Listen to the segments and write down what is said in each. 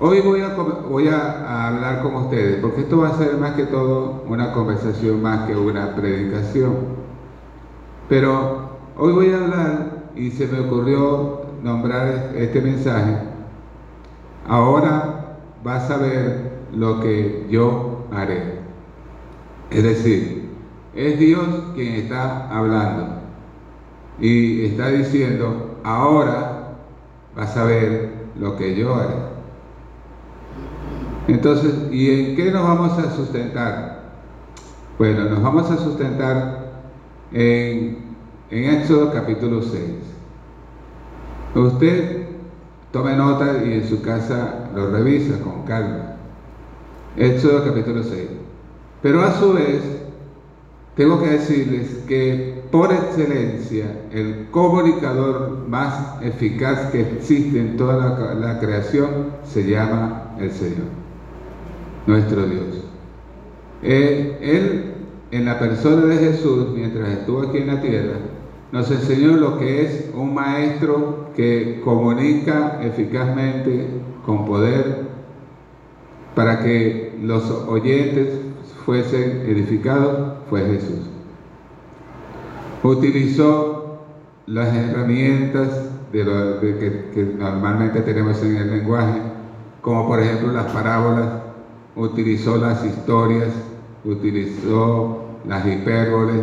Hoy voy a, hablar con ustedes, porque esto va a ser más que todo una conversación más que una predicación. Pero hoy voy a hablar y se me ocurrió nombrar este mensaje. Ahora vas a ver lo que yo haré. Es decir, es Dios quien está hablando y está diciendo, ahora vas a ver lo que yo haré. Entonces, ¿y en qué nos vamos a sustentar? Bueno, nos vamos a sustentar en, en Éxodo capítulo 6. Usted tome nota y en su casa lo revisa con calma. Éxodo capítulo 6. Pero a su vez, tengo que decirles que por excelencia el comunicador más eficaz que existe en toda la, la creación se llama el Señor nuestro Dios. Él, en la persona de Jesús, mientras estuvo aquí en la tierra, nos enseñó lo que es un maestro que comunica eficazmente, con poder, para que los oyentes fuesen edificados, fue Jesús. Utilizó las herramientas de lo, que, que normalmente tenemos en el lenguaje, como por ejemplo las parábolas, utilizó las historias, utilizó las hipérboles,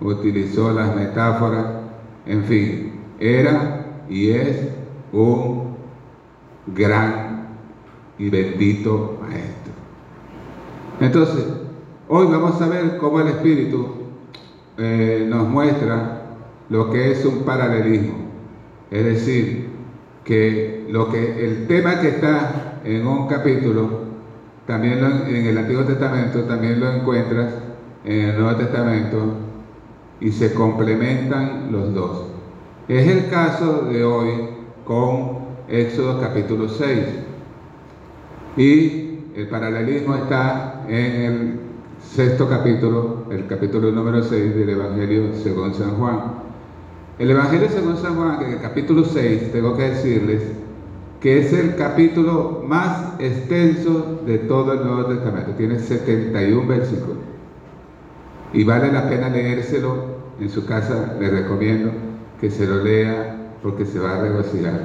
utilizó las metáforas, en fin, era y es un gran y bendito maestro. Entonces, hoy vamos a ver cómo el Espíritu eh, nos muestra lo que es un paralelismo, es decir, que lo que el tema que está en un capítulo también en el Antiguo Testamento también lo encuentras en el Nuevo Testamento y se complementan los dos. Es el caso de hoy con Éxodo capítulo 6. Y el paralelismo está en el sexto capítulo, el capítulo número 6 del Evangelio según San Juan. El Evangelio según San Juan, en el capítulo 6, tengo que decirles, que es el capítulo más extenso de todo el Nuevo Testamento. Tiene 71 versículos. Y vale la pena leérselo en su casa. Le recomiendo que se lo lea porque se va a regocijar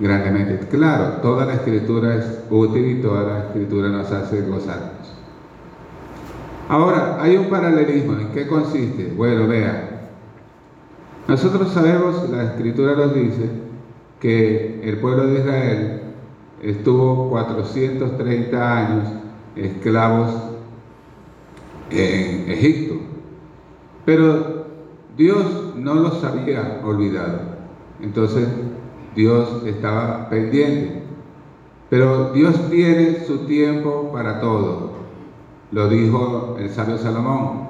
grandemente. Claro, toda la escritura es útil y toda la escritura nos hace gozarnos. Ahora, hay un paralelismo. ¿En qué consiste? Bueno, vea. Nosotros sabemos, la escritura nos dice, que el pueblo de Israel estuvo 430 años esclavos en Egipto. Pero Dios no los había olvidado. Entonces Dios estaba pendiente. Pero Dios tiene su tiempo para todo. Lo dijo el sabio Salomón.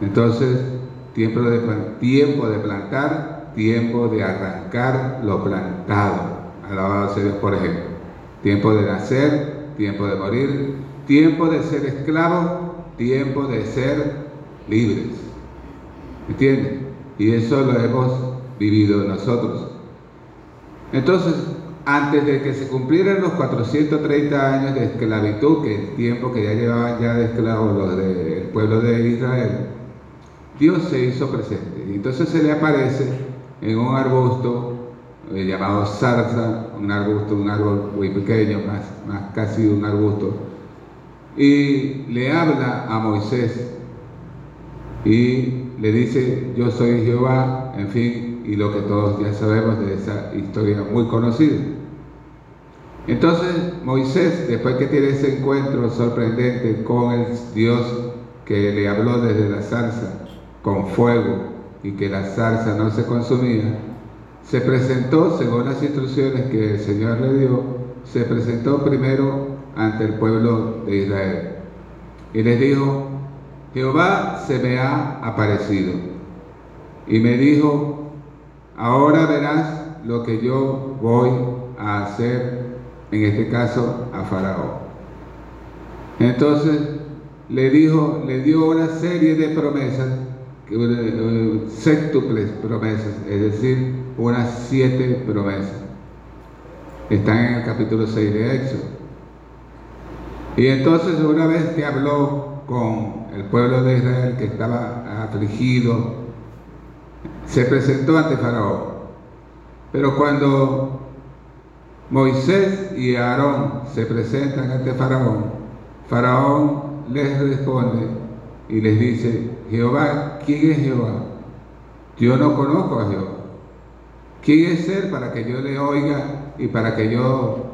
Entonces, tiempo de, tiempo de plantar tiempo de arrancar lo plantado. Alabado sea Dios, por ejemplo. Tiempo de nacer, tiempo de morir, tiempo de ser esclavo, tiempo de ser libres. ¿Entienden? Y eso lo hemos vivido nosotros. Entonces, antes de que se cumplieran los 430 años de esclavitud, que el tiempo que ya llevaban ya de esclavos los del pueblo de Israel, Dios se hizo presente. Y entonces se le aparece en un arbusto eh, llamado zarza, un arbusto, un árbol muy pequeño, más, más casi un arbusto, y le habla a Moisés y le dice, yo soy Jehová, en fin, y lo que todos ya sabemos de esa historia muy conocida. Entonces Moisés, después que tiene ese encuentro sorprendente con el Dios que le habló desde la zarza, con fuego, y que la salsa no se consumía, se presentó, según las instrucciones que el Señor le dio, se presentó primero ante el pueblo de Israel. Y les dijo, Jehová se me ha aparecido. Y me dijo, ahora verás lo que yo voy a hacer, en este caso a Faraón. Entonces le dijo, le dio una serie de promesas séptuples promesas, es decir, unas siete promesas. Están en el capítulo 6 de Éxodo. Y entonces una vez que habló con el pueblo de Israel que estaba afligido, se presentó ante Faraón. Pero cuando Moisés y Aarón se presentan ante Faraón, Faraón les responde y les dice, Jehová, ¿quién es Jehová? Yo no conozco a Jehová. ¿Quién es Él para que yo le oiga y para que yo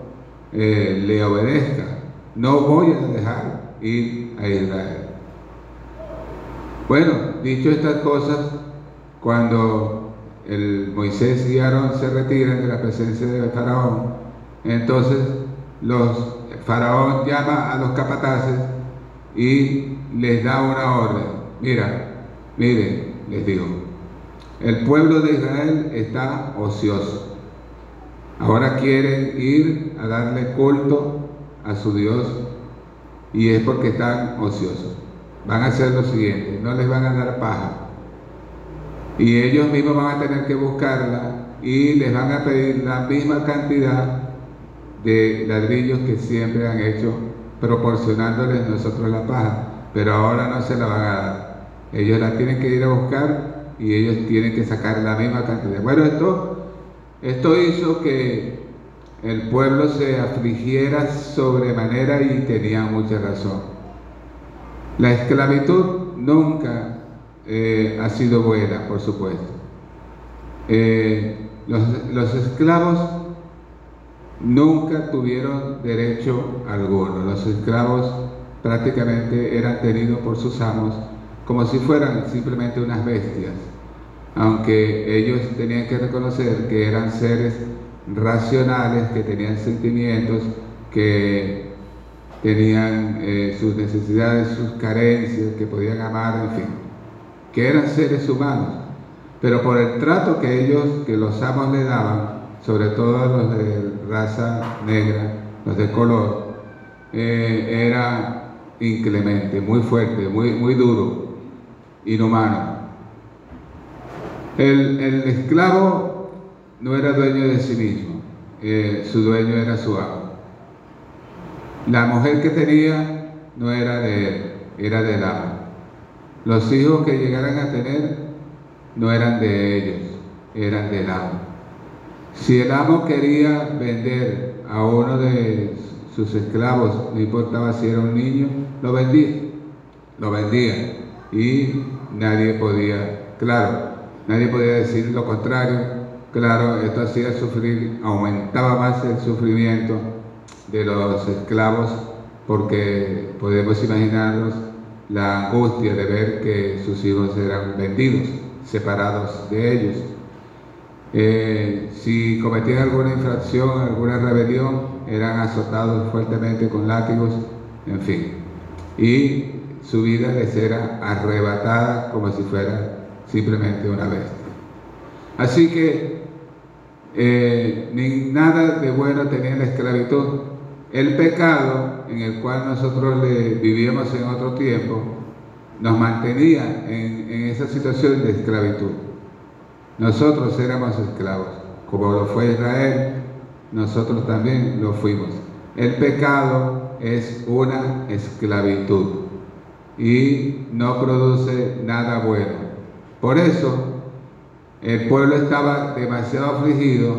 eh, le obedezca? No voy a dejar ir a Israel. Bueno, dicho estas cosas, cuando el Moisés y Aarón se retiran de la presencia de Faraón, entonces los Faraón llama a los capataces y les da una orden. Mira, miren, les digo, el pueblo de Israel está ocioso. Ahora quieren ir a darle culto a su Dios y es porque están ociosos. Van a hacer lo siguiente, no les van a dar paja. Y ellos mismos van a tener que buscarla y les van a pedir la misma cantidad de ladrillos que siempre han hecho proporcionándoles nosotros la paja, pero ahora no se la van a dar. Ellos la tienen que ir a buscar y ellos tienen que sacar la misma cantidad. Bueno, esto, esto hizo que el pueblo se afligiera sobremanera y tenía mucha razón. La esclavitud nunca eh, ha sido buena, por supuesto. Eh, los, los esclavos nunca tuvieron derecho alguno. Los esclavos prácticamente eran tenidos por sus amos como si fueran simplemente unas bestias, aunque ellos tenían que reconocer que eran seres racionales, que tenían sentimientos, que tenían eh, sus necesidades, sus carencias, que podían amar, en fin, que eran seres humanos. Pero por el trato que ellos, que los amos le daban, sobre todo los de raza negra, los de color, eh, era inclemente, muy fuerte, muy, muy duro, inhumano. El, esclavo no era dueño de sí mismo, eh, su dueño era su amo. La mujer que tenía no era de él, era del amo. Los hijos que llegaran a tener no eran de ellos, eran del amo. Si el amo quería vender a uno de sus esclavos, no importaba si era un niño, lo vendía, lo vendía y nadie podía, claro, nadie podía decir lo contrario, claro, esto hacía sufrir, aumentaba más el sufrimiento de los esclavos porque podemos imaginarnos la angustia de ver que sus hijos eran vendidos, separados de ellos. Eh, si cometían alguna infracción, alguna rebelión, eran azotados fuertemente con látigos, en fin. Y su vida les era arrebatada como si fuera simplemente una bestia. Así que eh, ni nada de bueno tenía la esclavitud. El pecado en el cual nosotros vivíamos en otro tiempo nos mantenía en esa situación de esclavitud. Nosotros éramos esclavos, como lo fue Israel, nosotros también lo fuimos. El pecado es una esclavitud y no produce nada bueno. Por eso el pueblo estaba demasiado afligido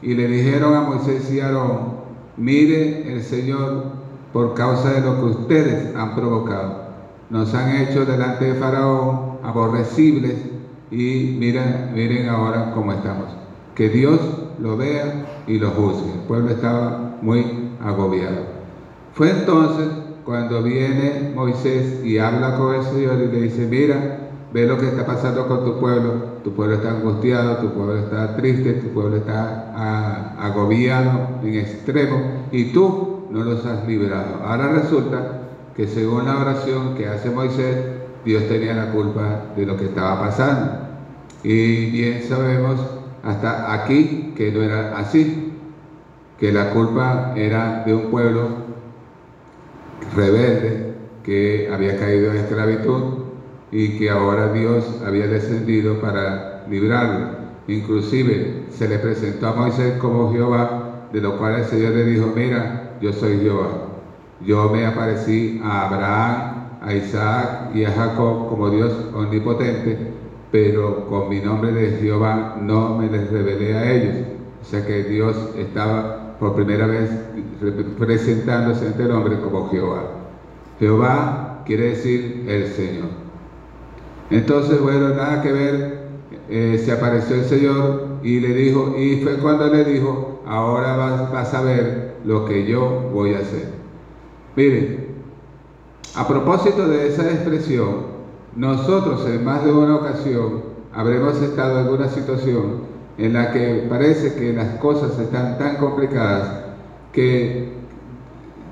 y le dijeron a Moisés y Aarón, mire el Señor por causa de lo que ustedes han provocado. Nos han hecho delante de Faraón aborrecibles y miren, miren ahora cómo estamos. Que Dios lo vea y lo juzgue. El pueblo estaba muy agobiado. Fue entonces cuando viene Moisés y habla con el Señor y le dice, mira, ve lo que está pasando con tu pueblo. Tu pueblo está angustiado, tu pueblo está triste, tu pueblo está ah, agobiado en extremo y tú no los has liberado. Ahora resulta que según la oración que hace Moisés, Dios tenía la culpa de lo que estaba pasando. Y bien sabemos hasta aquí que no era así, que la culpa era de un pueblo rebelde que había caído en esclavitud y que ahora Dios había descendido para librarlo. Inclusive se le presentó a Moisés como Jehová de lo cual el Señor le dijo, mira, yo soy Jehová. Yo me aparecí a Abraham, a Isaac y a Jacob como Dios omnipotente, pero con mi nombre de Jehová no me les revelé a ellos. O sea que Dios estaba por primera vez presentándose ante el hombre como Jehová. Jehová quiere decir el Señor. Entonces, bueno, nada que ver, eh, se apareció el Señor y le dijo, y fue cuando le dijo, ahora vas, vas a ver lo que yo voy a hacer. Miren, a propósito de esa expresión, nosotros en más de una ocasión habremos estado en una situación en la que parece que las cosas están tan complicadas que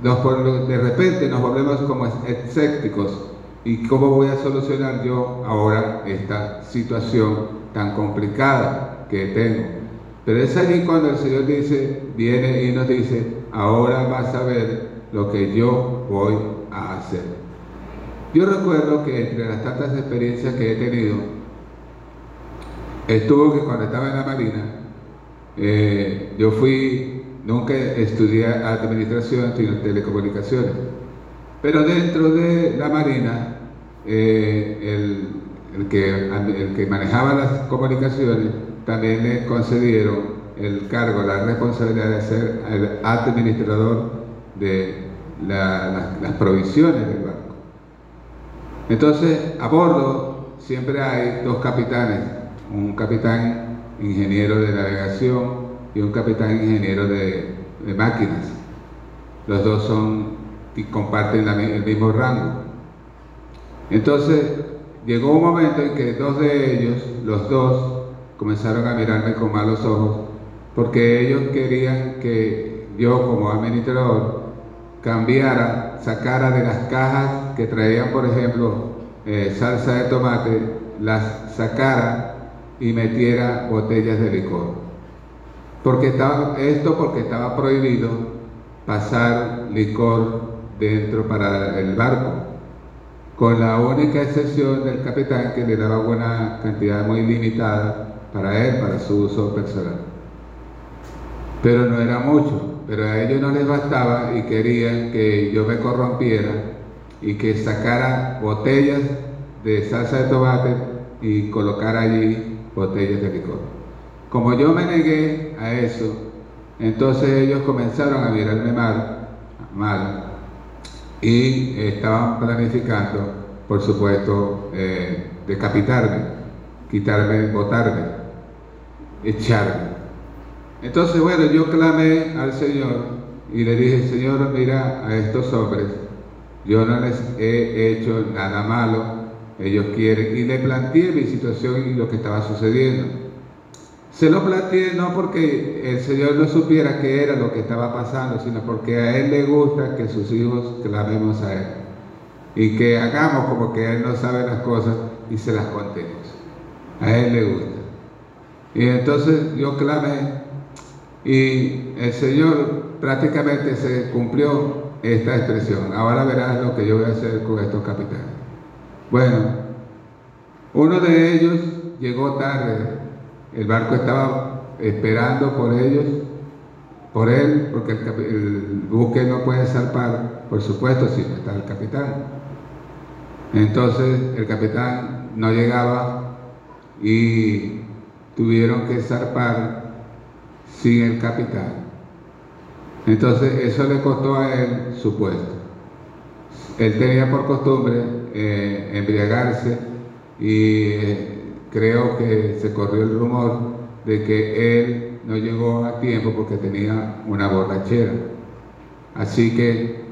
de repente nos volvemos como escépticos. ¿Y cómo voy a solucionar yo ahora esta situación tan complicada que tengo? Pero es allí cuando el Señor dice, viene y nos dice, ahora vas a ver lo que yo voy a hacer. Yo recuerdo que entre las tantas experiencias que he tenido, estuvo que cuando estaba en la Marina, eh, yo fui, nunca estudié administración, sino telecomunicaciones. Pero dentro de la Marina, eh, el, que, el que manejaba las comunicaciones también le concedieron el cargo, la responsabilidad de ser el administrador de las provisiones. Entonces, a bordo siempre hay dos capitanes, un capitán ingeniero de navegación y un capitán ingeniero de, máquinas. Los dos son y comparten el mismo rango. Entonces, llegó un momento en que dos de ellos, los dos, comenzaron a mirarme con malos ojos, porque ellos querían que yo como administrador cambiara, sacara de las cajas que traían, por ejemplo, eh, salsa de tomate, las sacara y metiera botellas de licor. Porque estaba, esto porque estaba prohibido pasar licor dentro para el barco, con la única excepción del capitán que le daba una cantidad muy limitada para él, para su uso personal. Pero no era mucho pero a ellos no les bastaba y querían que yo me corrompiera y que sacara botellas de salsa de tomate y colocara allí botellas de licor. Como yo me negué a eso, entonces ellos comenzaron a mirarme mal, mal y estaban planificando, por supuesto, eh, decapitarme, quitarme, botarme, echarme. Entonces, bueno, yo clamé al Señor y le dije, Señor, mira a estos hombres, yo no les he hecho nada malo, ellos quieren, y le planteé mi situación y lo que estaba sucediendo. Se lo planteé no porque el Señor no supiera qué era lo que estaba pasando, sino porque a Él le gusta que sus hijos clamemos a Él y que hagamos como que Él no sabe las cosas y se las contemos. A Él le gusta. Y entonces yo clamé y el Señor prácticamente se cumplió esta expresión. Ahora verás lo que yo voy a hacer con estos capitanes. Bueno, uno de ellos llegó tarde. El barco estaba esperando por ellos, por él, porque el, buque no puede zarpar, por supuesto, si no está el capitán. Entonces el capitán no llegaba y tuvieron que zarpar sin el capitán. Entonces eso le costó a él su puesto. Él tenía por costumbre eh, embriagarse y eh, creo que se corrió el rumor de que él no llegó a tiempo porque tenía una borrachera. Así que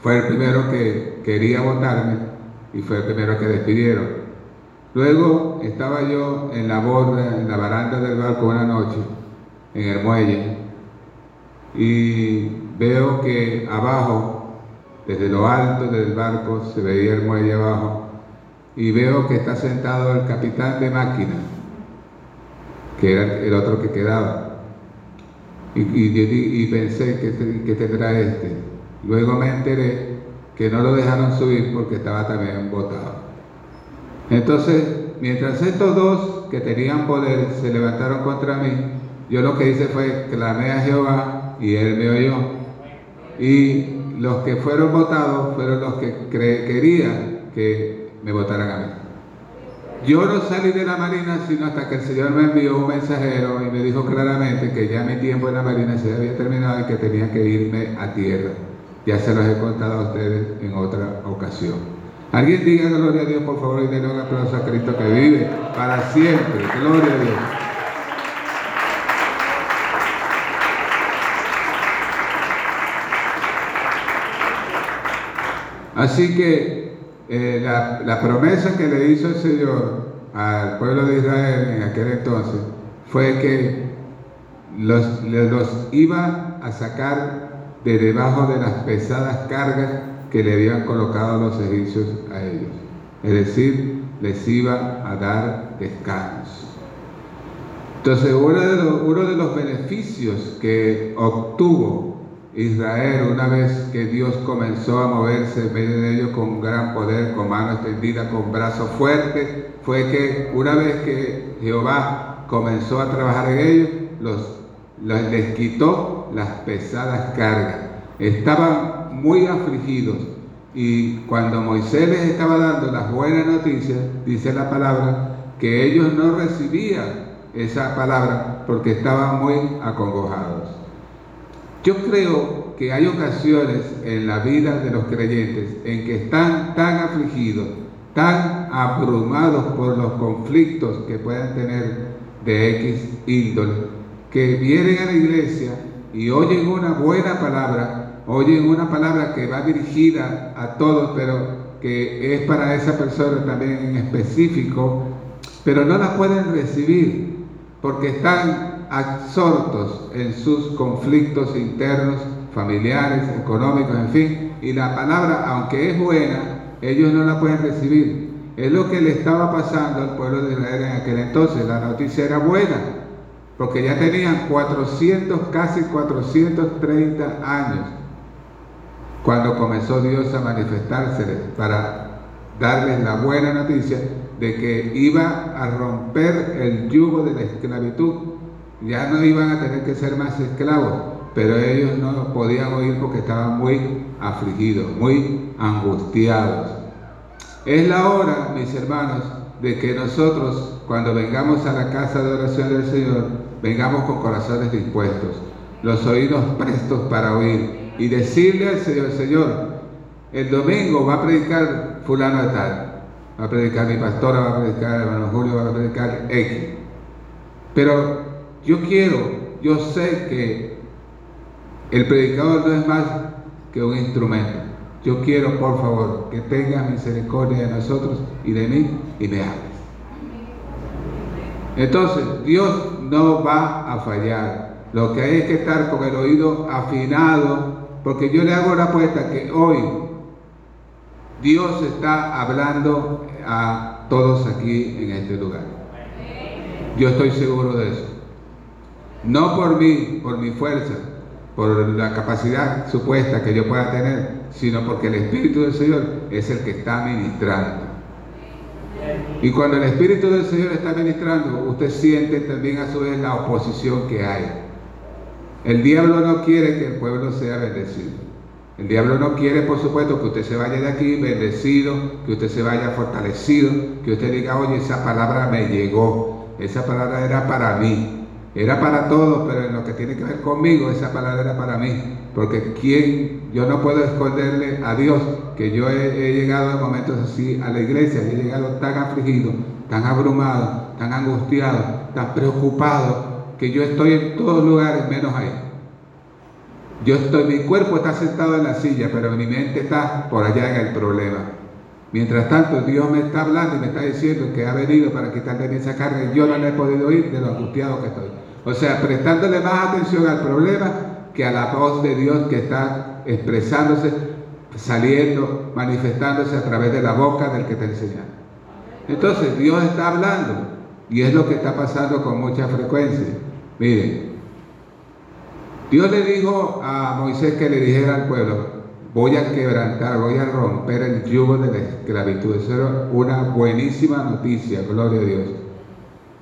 fue el primero que quería votarme y fue el primero que despidieron. Luego estaba yo en la borda, en la baranda del barco una noche en el muelle y veo que abajo, desde lo alto del barco, se veía el muelle abajo y veo que está sentado el capitán de máquina, que era el otro que quedaba. Y, pensé que, tendrá este. Luego me enteré que no lo dejaron subir porque estaba también botado. Entonces, mientras estos dos que tenían poder se levantaron contra mí, yo lo que hice fue clamé a Jehová y él me oyó. Y los que fueron votados fueron los que querían que me votaran a mí. Yo no salí de la Marina sino hasta que el Señor me envió un mensajero y me dijo claramente que ya mi tiempo en la Marina se había terminado y que tenía que irme a tierra. Ya se los he contado a ustedes en otra ocasión. Alguien diga gloria a Dios, por favor, y denle un aplauso a Cristo que vive para siempre. Gloria a Dios. Así que eh, la, promesa que le hizo el Señor al pueblo de Israel en aquel entonces fue que los, los iba a sacar de debajo de las pesadas cargas que le habían colocado los egipcios a ellos. Es decir, les iba a dar descanso. Entonces, uno de uno de los beneficios que obtuvo Israel una vez que Dios comenzó a moverse en medio de ellos con gran poder, con mano extendida, con brazo fuerte, fue que una vez que Jehová comenzó a trabajar en ellos, los les quitó las pesadas cargas. Estaban muy afligidos y cuando Moisés les estaba dando las buenas noticias, dice la palabra, que ellos no recibían esa palabra porque estaban muy acongojados. Yo creo que hay ocasiones en la vida de los creyentes en que están tan afligidos, tan abrumados por los conflictos que puedan tener de X índole, que vienen a la iglesia y oyen una buena palabra, oyen una palabra que va dirigida a todos, pero que es para esa persona también en específico, pero no la pueden recibir porque están absortos en sus conflictos internos, familiares, económicos, en fin, y la palabra, aunque es buena, ellos no la pueden recibir. Es lo que le estaba pasando al pueblo de Israel en aquel entonces. La noticia era buena, porque ya tenían 400, casi 430 años, cuando comenzó Dios a manifestarse para darles la buena noticia de que iba a romper el yugo de la esclavitud. Ya no iban a tener que ser más esclavos, pero ellos no podían oír porque estaban muy afligidos, muy angustiados. Es la hora, mis hermanos, de que nosotros, cuando vengamos a la casa de oración del Señor, vengamos con corazones dispuestos, los oídos prestos para oír y decirle al Señor, Señor, el domingo va a predicar fulano de tal, va a predicar mi pastora, va a predicar el hermano Julio, va a predicar X. Pero yo quiero, yo sé que el predicador no es más que un instrumento. Yo quiero, por favor, que tengas misericordia de nosotros y de mí y me hables. Entonces, Dios no va a fallar. Lo que hay es que estar con el oído afinado, porque yo le hago la apuesta que hoy Dios está hablando a todos aquí en este lugar. Yo estoy seguro de eso. No por mí, por mi fuerza, por la capacidad supuesta que yo pueda tener, sino porque el Espíritu del Señor es el que está ministrando. Y cuando el Espíritu del Señor está ministrando, usted siente también a su vez la oposición que hay. El diablo no quiere que el pueblo sea bendecido. El diablo no quiere, por supuesto, que usted se vaya de aquí bendecido, que usted se vaya fortalecido, que usted diga, oye, esa palabra me llegó, esa palabra era para mí. Era para todos, pero en lo que tiene que ver conmigo, esa palabra era para mí. Porque quien, yo no puedo esconderle a Dios que yo he, llegado en momentos así a la iglesia, he llegado tan afligido, tan abrumado, tan angustiado, tan preocupado, que yo estoy en todos lugares menos ahí. Yo estoy, mi cuerpo está sentado en la silla, pero mi mente está por allá en el problema. Mientras tanto, Dios me está hablando y me está diciendo que ha venido para quitarle esa carga yo no le he podido oír de lo angustiado que estoy. O sea, prestándole más atención al problema que a la voz de Dios que está expresándose, saliendo, manifestándose a través de la boca del que te enseña. Entonces, Dios está hablando y es lo que está pasando con mucha frecuencia. Miren, Dios le dijo a Moisés que le dijera al pueblo, voy a quebrantar, voy a romper el yugo de la esclavitud. Eso era una buenísima noticia, gloria a Dios.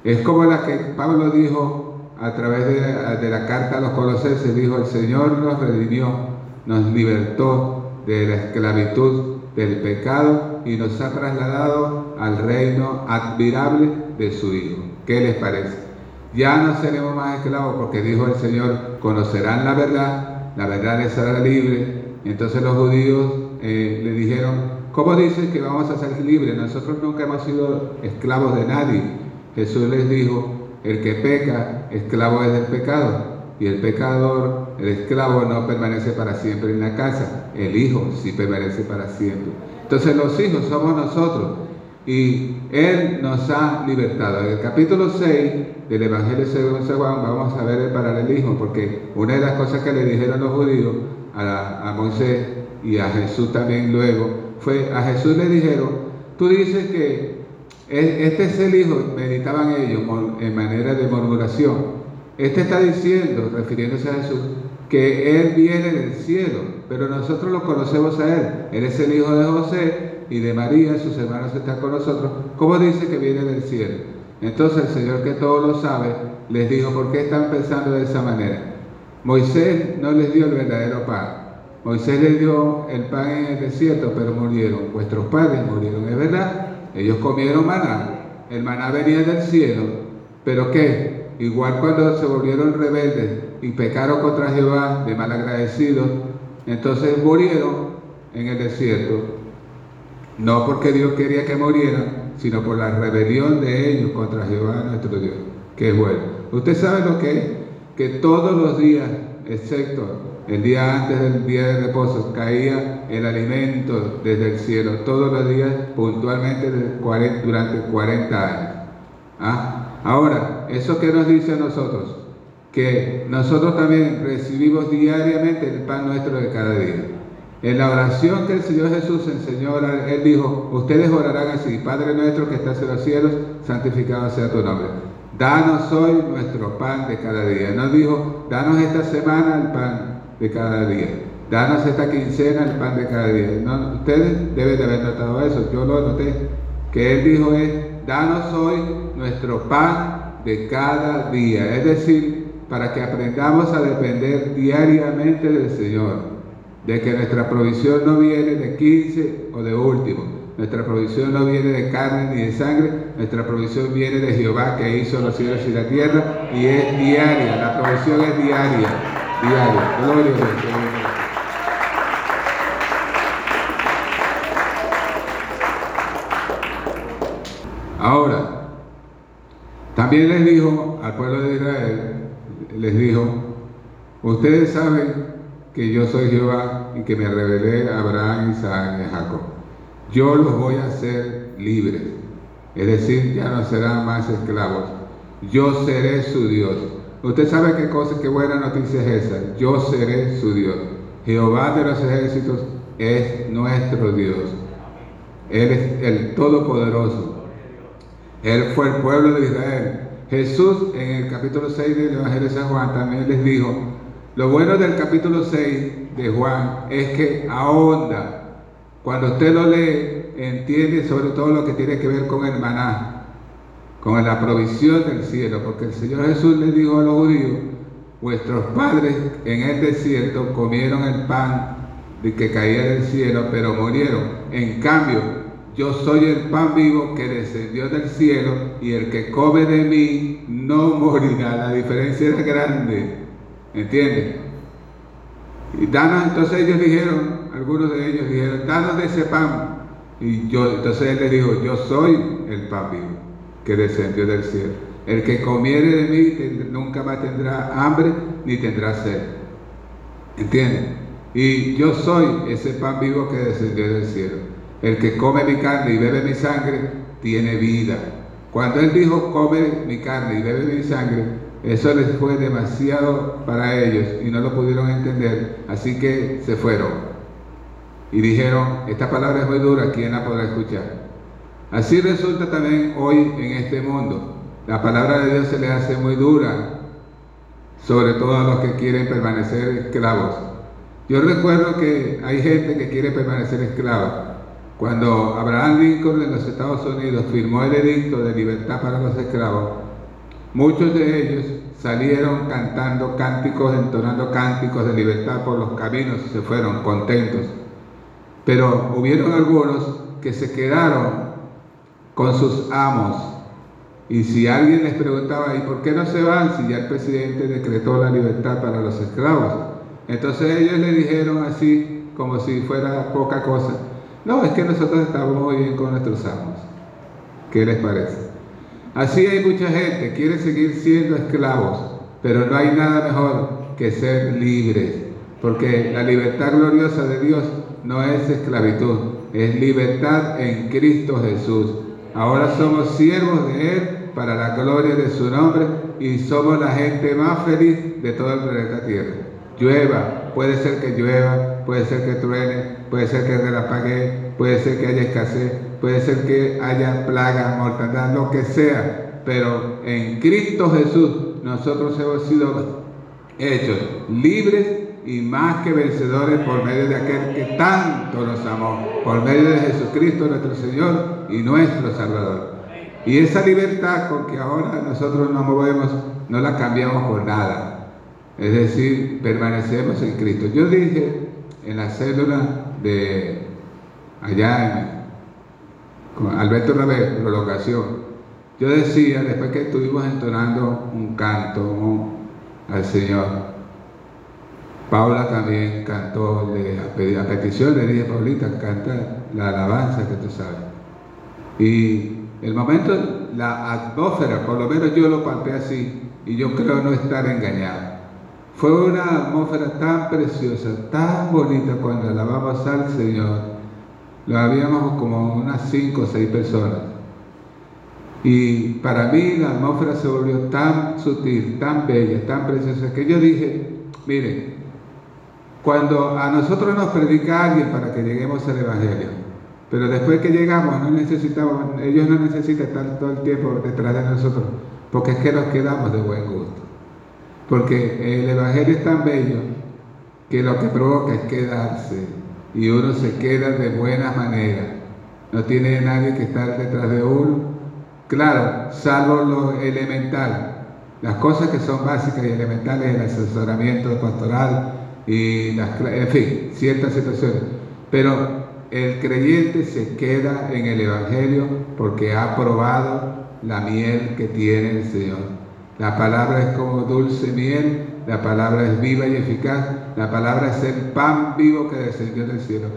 Es como la que Pablo dijo a través de, la carta a los colosenses, dijo, el Señor nos redimió, nos libertó de la esclavitud del pecado y nos ha trasladado al reino admirable de su Hijo. ¿Qué les parece? Ya no seremos más esclavos porque dijo el Señor, conocerán la verdad, la verdad les hará libre. Entonces los judíos eh, le dijeron, ¿cómo dices que vamos a ser libres? Nosotros nunca hemos sido esclavos de nadie. Jesús les dijo, el que peca, esclavo es del pecado. Y el pecador, el esclavo no permanece para siempre en la casa. El hijo sí permanece para siempre. Entonces los hijos somos nosotros. Y Él nos ha libertado. En el capítulo 6 del Evangelio según San Juan vamos a ver el paralelismo, porque una de las cosas que le dijeron los judíos a, a Moisés y a Jesús también luego fue, a Jesús le dijeron, tú dices que este es el Hijo, meditaban ellos en manera de murmuración. Este está diciendo, refiriéndose a Jesús, que Él viene del cielo, pero nosotros lo conocemos a Él. Él es el Hijo de José y de María, sus hermanos están con nosotros. ¿Cómo dice que viene del cielo? Entonces el Señor que todo lo sabe les dijo, ¿por qué están pensando de esa manera? Moisés no les dio el verdadero pan. Moisés les dio el pan en el desierto, pero murieron. Vuestros padres murieron, ¿es verdad? Ellos comieron maná, el maná venía del cielo, pero ¿qué? Igual cuando se volvieron rebeldes y pecaron contra Jehová de malagradecidos, entonces murieron en el desierto. No porque Dios quería que murieran, sino por la rebelión de ellos contra Jehová nuestro Dios. Que bueno. Usted sabe lo que es, que todos los días, excepto el día antes del día de reposo caía el alimento desde el cielo todos los días puntualmente durante 40 años. ¿Ah? Ahora, ¿eso qué nos dice a nosotros? Que nosotros también recibimos diariamente el pan nuestro de cada día. En la oración que el Señor Jesús enseñó, Él dijo, ustedes orarán así, Padre nuestro que estás en los cielos, santificado sea tu nombre. Danos hoy nuestro pan de cada día. Nos dijo, danos esta semana el pan de cada día. Danos esta quincena el pan de cada día. ustedes deben de haber notado eso, yo lo noté. Que Él dijo es, danos hoy nuestro pan de cada día. Es decir, para que aprendamos a depender diariamente del Señor. De que nuestra provisión no viene de 15 o de último. Nuestra provisión no viene de carne ni de sangre, nuestra provisión viene de Jehová que hizo los cielos y la tierra y es diaria, la provisión es diaria diario. Gloria a Dios. Ahora, también les dijo al pueblo de Israel, les dijo, ustedes saben que yo soy Jehová y que me revelé a Abraham, Isaac y Jacob. Yo los voy a hacer libres, es decir, ya no serán más esclavos. Yo seré su Dios Usted sabe qué cosa, qué buena noticia es esa. Yo seré su Dios. Jehová de los ejércitos es nuestro Dios. Él es el Todopoderoso. Él fue el pueblo de Israel. Jesús en el capítulo 6 del Evangelio de San Juan también les dijo, lo bueno del capítulo 6 de Juan es que ahonda. Cuando usted lo lee, entiende sobre todo lo que tiene que ver con el maná con la provisión del cielo, porque el Señor Jesús le dijo a los judíos, vuestros padres en el desierto comieron el pan de que caía del cielo, pero murieron. En cambio, yo soy el pan vivo que descendió del cielo y el que come de mí no morirá. La diferencia es grande. ¿Entiendes? Y danos, entonces ellos dijeron, algunos de ellos dijeron, danos de ese pan. Y yo, entonces él le dijo, yo soy el pan vivo que descendió del cielo. El que comiere de mí nunca más tendrá hambre ni tendrá sed. ¿Entienden? Y yo soy ese pan vivo que descendió del cielo. El que come mi carne y bebe mi sangre tiene vida. Cuando él dijo come mi carne y bebe mi sangre, eso les fue demasiado para ellos y no lo pudieron entender, así que se fueron. Y dijeron, esta palabra es muy dura, ¿quién la podrá escuchar? Así resulta también hoy en este mundo. La palabra de Dios se le hace muy dura, sobre todo a los que quieren permanecer esclavos. Yo recuerdo que hay gente que quiere permanecer esclava. Cuando Abraham Lincoln en los Estados Unidos firmó el edicto de libertad para los esclavos, Muchos de ellos salieron cantando cánticos, entonando cánticos de libertad por los caminos y se fueron contentos. Pero hubieron algunos que se quedaron con sus amos. Y si alguien les preguntaba, ¿y por qué no se van si ya el presidente decretó la libertad para los esclavos? Entonces ellos le dijeron así, como si fuera poca cosa, no, es que nosotros estamos muy bien con nuestros amos. ¿Qué les parece? Así hay mucha gente, quiere seguir siendo esclavos, pero no hay nada mejor que ser libres, porque la libertad gloriosa de Dios no es esclavitud, es libertad en Cristo Jesús. Ahora somos siervos de Él para la gloria de su nombre y somos la gente más feliz de todo el planeta Tierra. Llueva, puede ser que llueva, puede ser que truene, puede ser que relampaguee, puede ser que haya escasez, puede ser que haya plaga, mortandad, lo que sea, pero en Cristo Jesús nosotros hemos sido hechos libres y más que vencedores por medio de aquel que tanto nos amó, por medio de Jesucristo nuestro Señor y nuestro Salvador. Y esa libertad con que ahora nosotros nos movemos, no la cambiamos por nada. Es decir, permanecemos en Cristo. Yo dije en la célula de allá con Alberto Rabé, prolongación, yo decía, después que estuvimos entonando un canto al Señor, Paula también cantó a petición, le dije, Paulita, canta la alabanza que tú sabes. Y el momento, la atmósfera, por lo menos yo lo palpé así, y yo creo no estar engañado. Fue una atmósfera tan preciosa, tan bonita cuando alabamos al Señor lo habíamos como unas cinco o seis personas. Y para mí la atmósfera se volvió tan sutil, tan bella, tan preciosa, que yo dije, miren, cuando a nosotros nos predica alguien para que lleguemos al Evangelio, pero después que llegamos no necesitamos, ellos no necesitan estar todo el tiempo detrás de nosotros, porque es que nos quedamos de buen gusto. Porque el Evangelio es tan bello que lo que provoca es quedarse y uno se queda de buena manera. No tiene nadie que estar detrás de uno. Claro, salvo lo elemental, las cosas que son básicas y elementales, el asesoramiento pastoral y las, en fin, ciertas situaciones. Pero el creyente se queda en el Evangelio porque ha probado la miel que tiene el Señor. La palabra es como dulce miel, la palabra es viva y eficaz, la palabra es el pan vivo que descendió del cielo.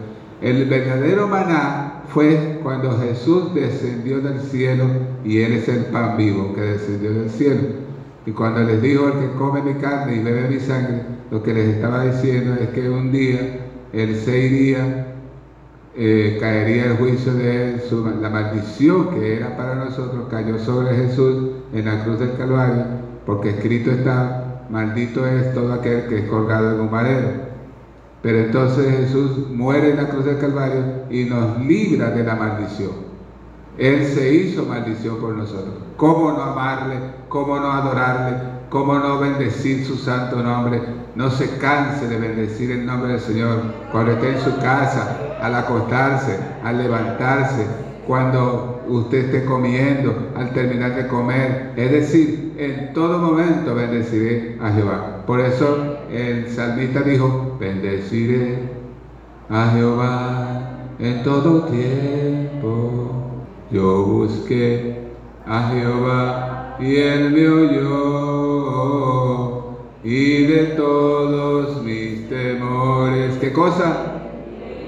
El verdadero maná fue cuando Jesús descendió del cielo y Él es el pan vivo que descendió del cielo. Y cuando les dijo, el que come mi carne y bebe mi sangre, lo que les estaba diciendo es que un día Él se iría, eh, caería el juicio de Él, la maldición que era para nosotros cayó sobre Jesús en la cruz del Calvario, porque escrito está, maldito es todo aquel que es colgado en un madero. Pero entonces Jesús muere en la cruz del Calvario y nos libra de la maldición. Él se hizo maldición por nosotros. ¿Cómo no amarle? ¿Cómo no adorarle? ¿Cómo no bendecir su santo nombre? No se canse de bendecir el nombre del Señor cuando esté en su casa, al acostarse, al levantarse, cuando usted esté comiendo, al terminar de comer. Es decir, en todo momento bendeciré a Jehová. Por eso el salmista dijo, bendeciré a Jehová en todo tiempo. Yo busqué a Jehová y él me oyó y de todos mis temores. ¿Qué cosa?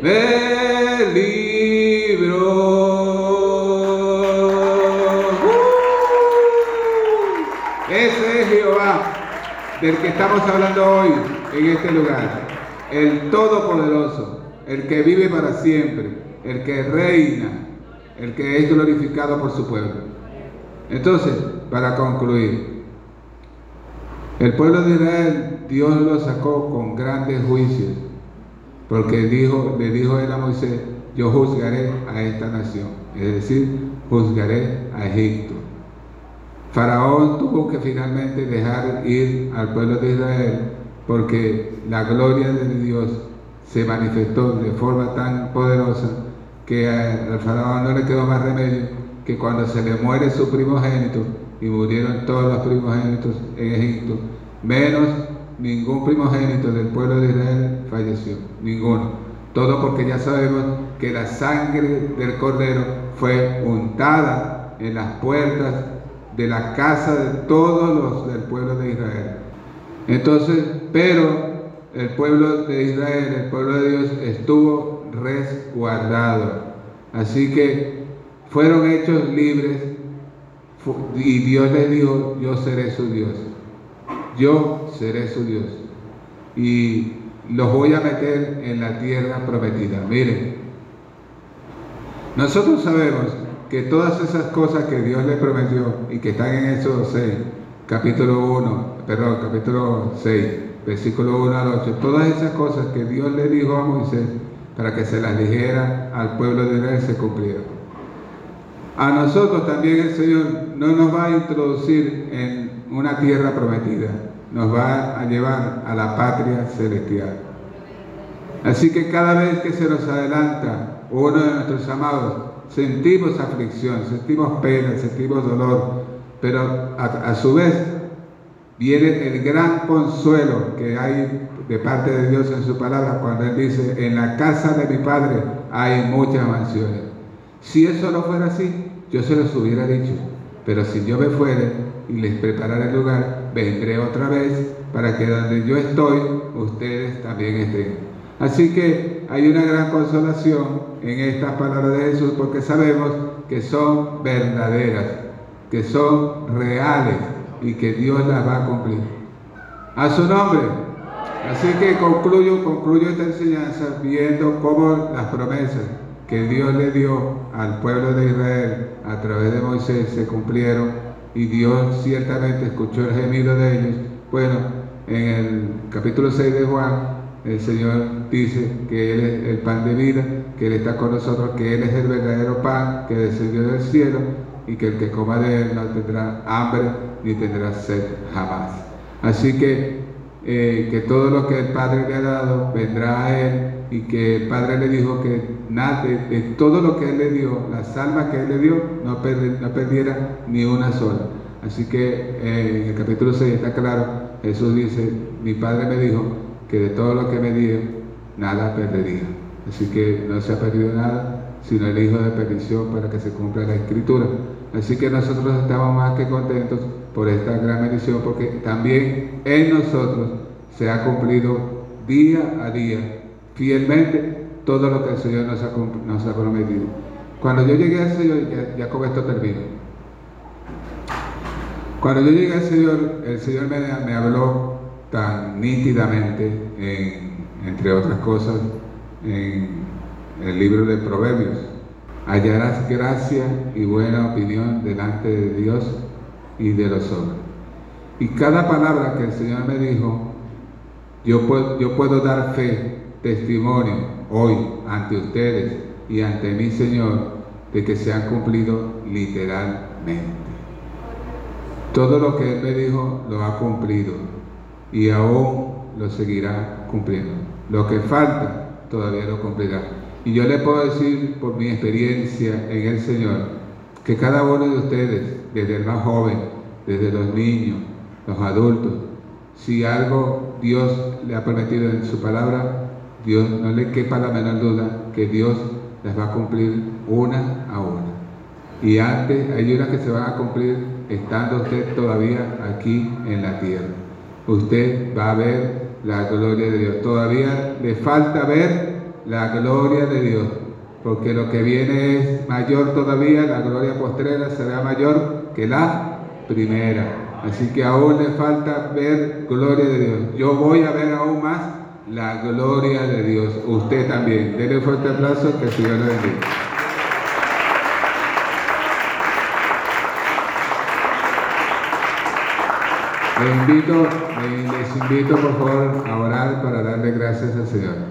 Me libró. del que estamos hablando hoy en este lugar. El Todopoderoso, el que vive para siempre, el que reina, el que es glorificado por su pueblo. Entonces, para concluir, el pueblo de Israel, Dios lo sacó con grandes juicios, porque dijo, le dijo él a Moisés, yo juzgaré a esta nación, es decir, juzgaré a Egipto. Faraón tuvo que finalmente dejar ir al pueblo de Israel porque la gloria de Dios se manifestó de forma tan poderosa que al faraón no le quedó más remedio que cuando se le muere su primogénito, y murieron todos los primogénitos en Egipto, menos ningún primogénito del pueblo de Israel falleció, ninguno. Todo porque ya sabemos que la sangre del cordero fue untada en las puertas de la casa de todos los del pueblo de Israel. Entonces, pero el pueblo de Israel, el pueblo de Dios, estuvo resguardado. Así que fueron hechos libres y Dios les dijo, yo seré su Dios. Yo seré su Dios. Y los voy a meter en la tierra prometida. Miren, nosotros sabemos que todas esas cosas que Dios le prometió y que están en Éxodo 6, capítulo 1, perdón, capítulo 6, versículo 1 al 8, todas esas cosas que Dios le dijo a Moisés para que se las dijera al pueblo de Israel se cumplieron. A nosotros también el Señor no nos va a introducir en una tierra prometida, nos va a llevar a la patria celestial. Así que cada vez que se nos adelanta uno de nuestros amados, sentimos aflicción, sentimos pena, sentimos dolor, pero a, su vez viene el gran consuelo que hay de parte de Dios en su palabra cuando Él dice, en la casa de mi Padre hay muchas mansiones. Si eso no fuera así, yo se los hubiera dicho, pero si yo me fuere y les preparara el lugar, vendré otra vez para que donde yo estoy, ustedes también estén. Así que hay una gran consolación en estas palabras de Jesús porque sabemos que son verdaderas, que son reales y que Dios las va a cumplir. A su nombre. Así que concluyo, concluyo esta enseñanza viendo cómo las promesas que Dios le dio al pueblo de Israel a través de Moisés se cumplieron y Dios ciertamente escuchó el gemido de ellos. Bueno, en el capítulo 6 de Juan, el Señor dice que Él es el pan de vida, que Él está con nosotros, que Él es el verdadero pan que descendió del cielo y que el que coma de Él no tendrá hambre ni tendrá sed jamás. Así que eh, que todo lo que el Padre le ha dado vendrá a Él y que el Padre le dijo que nada, de, todo lo que Él le dio, las almas que Él le dio, no, perdiera ni una sola. Así que eh, en el capítulo 6 está claro, Jesús dice, mi Padre me dijo que de todo lo que me dio, nada perdería. Así que no se ha perdido nada, sino el Hijo de perdición para que se cumpla la Escritura. Así que nosotros estamos más que contentos por esta gran bendición, porque también en nosotros se ha cumplido día a día, fielmente, todo lo que el Señor nos ha, prometido. Cuando yo llegué al Señor, ya, con esto termino. Cuando yo llegué al Señor, el Señor me, habló tan nítidamente, entre otras cosas, en el libro de Proverbios. Hallarás gracia y buena opinión delante de Dios y de los hombres. Y cada palabra que el Señor me dijo, yo puedo, yo puedo dar fe, testimonio hoy ante ustedes y ante mi Señor de que se han cumplido literalmente. Todo lo que Él me dijo lo ha cumplido y aún lo seguirá cumpliendo. Lo que falta todavía lo cumplirá. Y yo le puedo decir por mi experiencia en el Señor, que cada uno de ustedes, desde el más joven, desde los niños, los adultos, si algo Dios le ha prometido en su palabra, Dios no le quepa la menor duda que Dios les va a cumplir una a una. Y antes hay unas que se van a cumplir estando usted todavía aquí en la tierra. Usted va a ver la gloria de Dios. Todavía le falta ver la gloria de Dios porque lo que viene es mayor todavía, la gloria postrera será mayor que la primera. Así que aún le falta ver gloria de Dios. Yo voy a ver aún más la gloria de Dios. Usted también. Denle un fuerte aplauso, que el Señor le bendiga. Les invito, les invito por favor a orar para darle gracias al Señor.